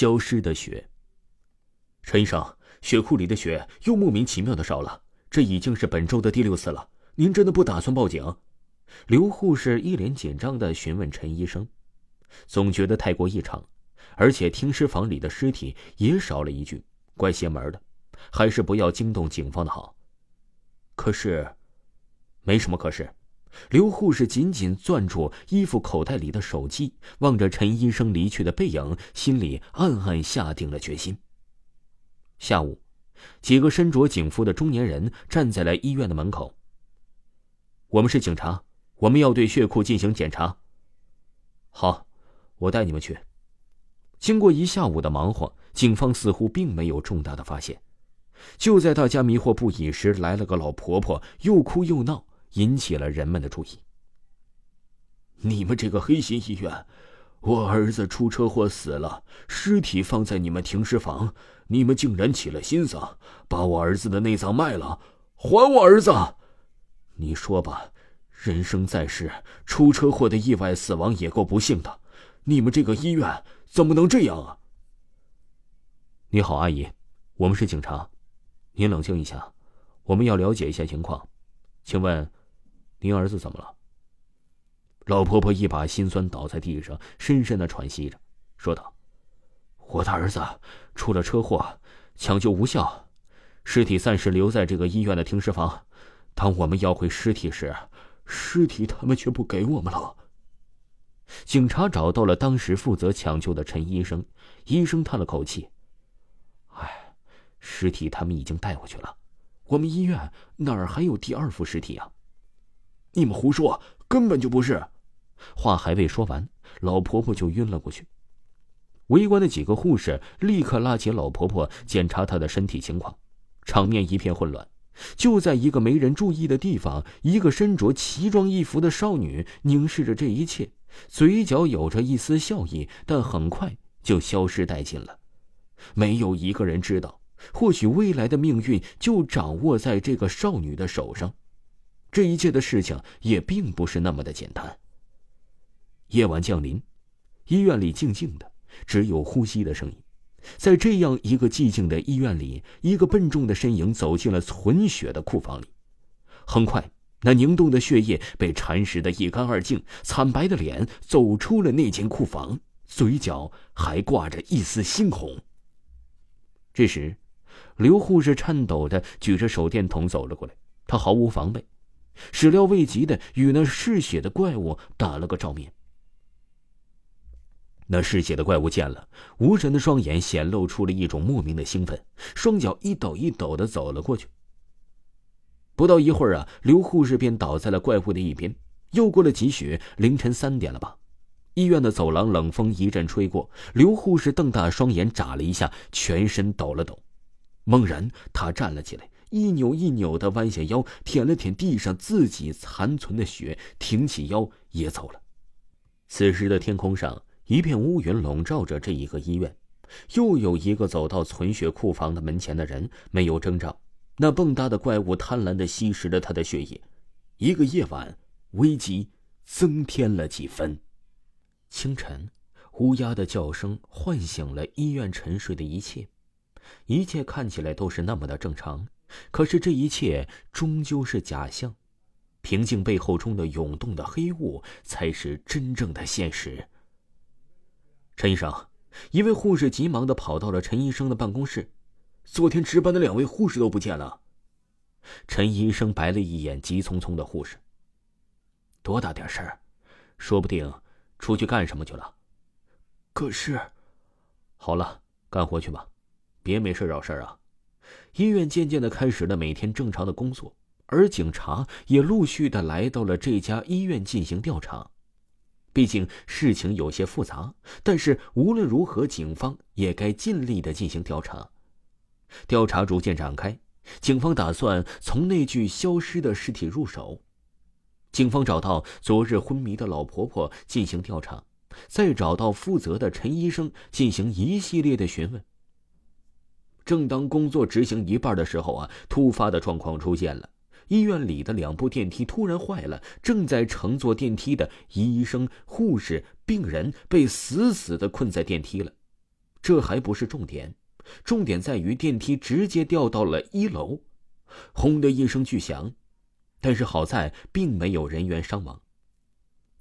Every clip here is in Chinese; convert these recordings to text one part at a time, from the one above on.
消失的血。陈医生，血库里的血又莫名其妙的少了，这已经是本周的第六次了。您真的不打算报警？刘护士一脸紧张的询问陈医生，总觉得太过异常，而且停尸房里的尸体也少了一具，怪邪门的，还是不要惊动警方的好。可是，没什么可是。刘护士紧紧攥住衣服口袋里的手机，望着陈医生离去的背影，心里暗暗下定了决心。下午，几个身着警服的中年人站在了医院的门口。我们是警察，我们要对血库进行检查。好，我带你们去。经过一下午的忙活，警方似乎并没有重大的发现。就在大家迷惑不已时，来了个老婆婆，又哭又闹，引起了人们的注意。你们这个黑心医院，我儿子出车祸死了，尸体放在你们停尸房，你们竟然起了心思，把我儿子的内脏卖了，还我儿子！你说吧，人生在世，出车祸的意外死亡也够不幸的，你们这个医院怎么能这样啊？你好，阿姨，我们是警察，您冷静一下，我们要了解一下情况，请问，您儿子怎么了？老婆婆一把心酸倒在地上，深深的喘息着，说道：“我的儿子出了车祸，抢救无效，尸体暂时留在这个医院的停尸房。”当我们要回尸体时，尸体他们却不给我们了。警察找到了当时负责抢救的陈医生，医生叹了口气：“哎，尸体他们已经带回去了，我们医院哪儿还有第二副尸体啊？”你们胡说，根本就不是。话还未说完，老婆婆就晕了过去。围观的几个护士立刻拉起老婆婆检查她的身体情况，场面一片混乱。就在一个没人注意的地方，一个身着奇装异服的少女凝视着这一切，嘴角有着一丝笑意，但很快就消失殆尽了。没有一个人知道，或许未来的命运就掌握在这个少女的手上。这一切的事情也并不是那么的简单。夜晚降临，医院里静静的，只有呼吸的声音。在这样一个寂静的医院里，一个笨重的身影走进了存血的库房里。很快，那凝冻的血液被蚕食的一干二净，惨白的脸走出了那间库房，嘴角还挂着一丝猩红。这时，刘护士颤抖的举着手电筒走了过来，他毫无防备，始料未及的与那嗜血的怪物打了个照面。那嗜血的怪物见了，无神的双眼显露出了一种莫名的兴奋，双脚一抖一抖的走了过去。不到一会儿啊，刘护士便倒在了怪物的一边。又过了几许，凌晨三点了吧？医院的走廊冷风一阵吹过，刘护士瞪大双眼眨了一下，全身抖了抖。猛然，他站了起来，一扭一扭的弯下腰，舔了舔地上自己残存的血，挺起腰也走了。此时的天空上。一片乌云笼罩着这一个医院，又有一个走到存血库房的门前的人没有征兆，那蹦跶的怪物贪婪的吸食了他的血液。一个夜晚，危机增添了几分。清晨，乌鸦的叫声唤醒了医院沉睡的一切，一切看起来都是那么的正常，可是这一切终究是假象，平静背后中的涌动的黑雾才是真正的现实。陈医生，一位护士急忙的跑到了陈医生的办公室。昨天值班的两位护士都不见了。陈医生白了一眼急匆匆的护士。多大点事儿，说不定出去干什么去了。可是，好了，干活去吧，别没事找事啊。医院渐渐的开始了每天正常的工作，而警察也陆续的来到了这家医院进行调查。毕竟事情有些复杂，但是无论如何，警方也该尽力的进行调查。调查逐渐展开，警方打算从那具消失的尸体入手。警方找到昨日昏迷的老婆婆进行调查，再找到负责的陈医生进行一系列的询问。正当工作执行一半的时候啊，突发的状况出现了。医院里的两部电梯突然坏了，正在乘坐电梯的医生、护士、病人被死死的困在电梯了。这还不是重点，重点在于电梯直接掉到了一楼，轰的一声巨响，但是好在并没有人员伤亡。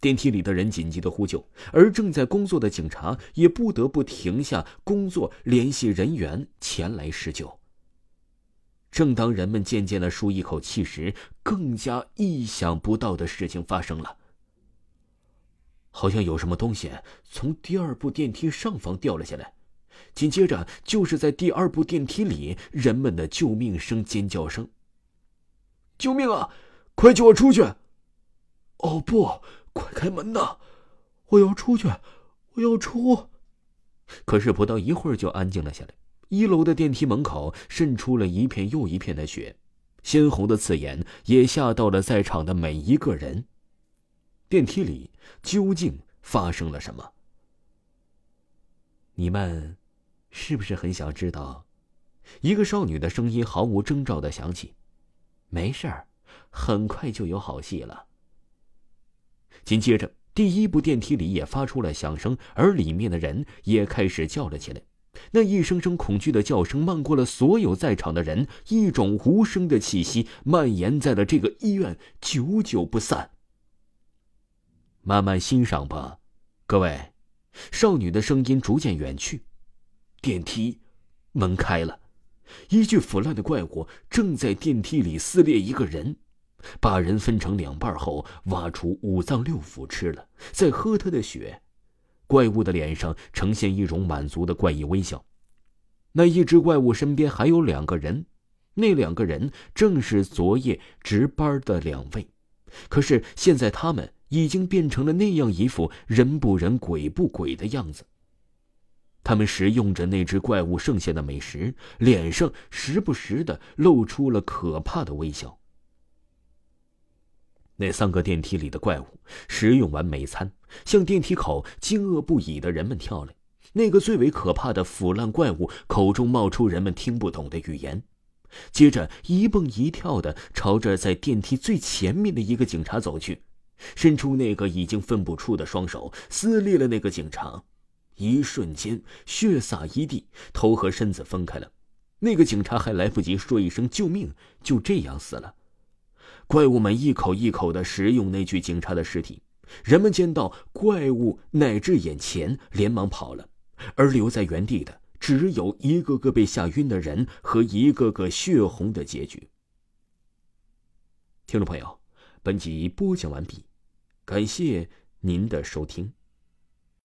电梯里的人紧急的呼救，而正在工作的警察也不得不停下工作，联系人员前来施救。正当人们渐渐的舒一口气时，更加意想不到的事情发生了。好像有什么东西从第二部电梯上方掉了下来，紧接着就是在第二部电梯里，人们的救命声、尖叫声：“救命啊！快救我出去！”“哦不！”快开门呐！我要出去，我要出。可是不到一会儿就安静了下来。一楼的电梯门口渗出了一片又一片的血，鲜红的刺眼也吓到了在场的每一个人。电梯里究竟发生了什么？你们是不是很想知道？一个少女的声音毫无征兆的响起：“没事儿，很快就有好戏了。”紧接着，第一部电梯里也发出了响声，而里面的人也开始叫了起来。那一声声恐惧的叫声漫过了所有在场的人，一种无声的气息蔓延在了这个医院，久久不散。慢慢欣赏吧，各位。少女的声音逐渐远去，电梯门开了，一具腐烂的怪物正在电梯里撕裂一个人。把人分成两半后，挖出五脏六腑吃了，再喝他的血。怪物的脸上呈现一种满足的怪异微笑。那一只怪物身边还有两个人，那两个人正是昨夜值班的两位。可是现在他们已经变成了那样一副人不人鬼不鬼的样子。他们食用着那只怪物剩下的美食，脸上时不时的露出了可怕的微笑。那三个电梯里的怪物食用完美餐，向电梯口惊愕不已的人们跳来。那个最为可怕的腐烂怪物口中冒出人们听不懂的语言，接着一蹦一跳的朝着在电梯最前面的一个警察走去，伸出那个已经分不出的双手，撕裂了那个警察。一瞬间，血洒一地，头和身子分开了。那个警察还来不及说一声救命，就这样死了。怪物们一口一口的食用那具警察的尸体，人们见到怪物乃至眼前，连忙跑了，而留在原地的只有一个个被吓晕的人和一个个血红的结局。听众朋友，本集播讲完毕，感谢您的收听。